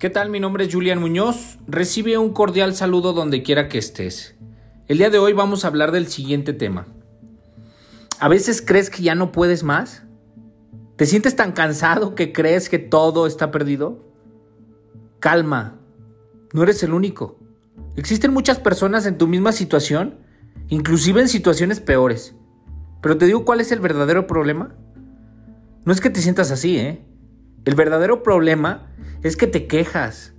¿Qué tal? Mi nombre es Julián Muñoz. Recibe un cordial saludo donde quiera que estés. El día de hoy vamos a hablar del siguiente tema. ¿A veces crees que ya no puedes más? ¿Te sientes tan cansado que crees que todo está perdido? Calma, no eres el único. Existen muchas personas en tu misma situación, inclusive en situaciones peores. Pero te digo cuál es el verdadero problema. No es que te sientas así, ¿eh? El verdadero problema es que te quejas.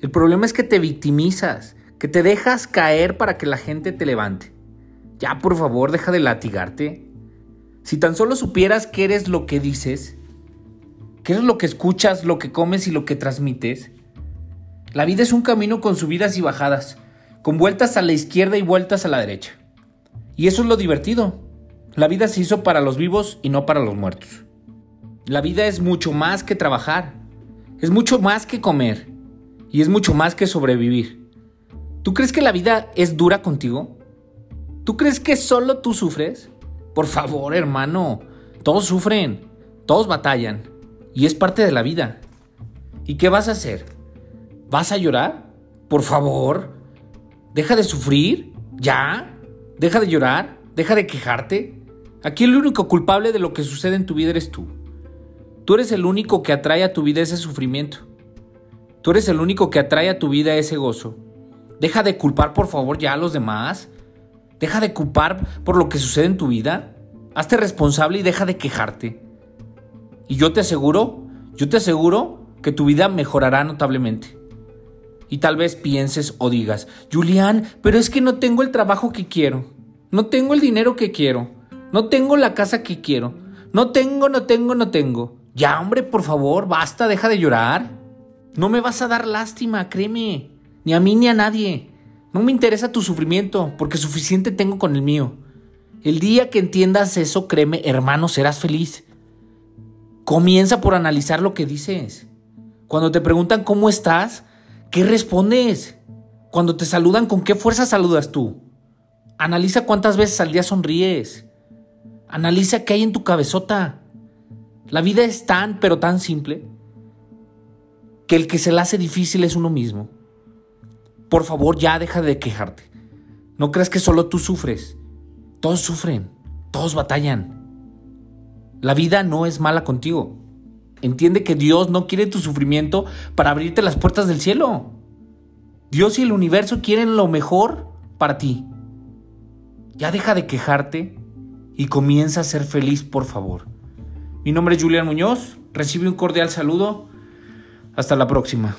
El problema es que te victimizas, que te dejas caer para que la gente te levante. Ya, por favor, deja de latigarte. Si tan solo supieras qué eres lo que dices, qué es lo que escuchas, lo que comes y lo que transmites. La vida es un camino con subidas y bajadas, con vueltas a la izquierda y vueltas a la derecha. Y eso es lo divertido. La vida se hizo para los vivos y no para los muertos. La vida es mucho más que trabajar. Es mucho más que comer y es mucho más que sobrevivir. ¿Tú crees que la vida es dura contigo? ¿Tú crees que solo tú sufres? Por favor, hermano, todos sufren, todos batallan y es parte de la vida. ¿Y qué vas a hacer? ¿Vas a llorar? Por favor, deja de sufrir, ya, deja de llorar, deja de quejarte. Aquí el único culpable de lo que sucede en tu vida eres tú. Tú eres el único que atrae a tu vida ese sufrimiento. Tú eres el único que atrae a tu vida ese gozo. Deja de culpar por favor ya a los demás. Deja de culpar por lo que sucede en tu vida. Hazte responsable y deja de quejarte. Y yo te aseguro, yo te aseguro que tu vida mejorará notablemente. Y tal vez pienses o digas, Julián, pero es que no tengo el trabajo que quiero. No tengo el dinero que quiero. No tengo la casa que quiero. No tengo, no tengo, no tengo. Ya, hombre, por favor, basta, deja de llorar. No me vas a dar lástima, créeme. Ni a mí ni a nadie. No me interesa tu sufrimiento, porque suficiente tengo con el mío. El día que entiendas eso, créeme, hermano, serás feliz. Comienza por analizar lo que dices. Cuando te preguntan cómo estás, ¿qué respondes? Cuando te saludan, ¿con qué fuerza saludas tú? Analiza cuántas veces al día sonríes. Analiza qué hay en tu cabezota. La vida es tan, pero tan simple, que el que se la hace difícil es uno mismo. Por favor, ya deja de quejarte. No creas que solo tú sufres. Todos sufren, todos batallan. La vida no es mala contigo. Entiende que Dios no quiere tu sufrimiento para abrirte las puertas del cielo. Dios y el universo quieren lo mejor para ti. Ya deja de quejarte y comienza a ser feliz, por favor. Mi nombre es Julián Muñoz, recibe un cordial saludo. Hasta la próxima.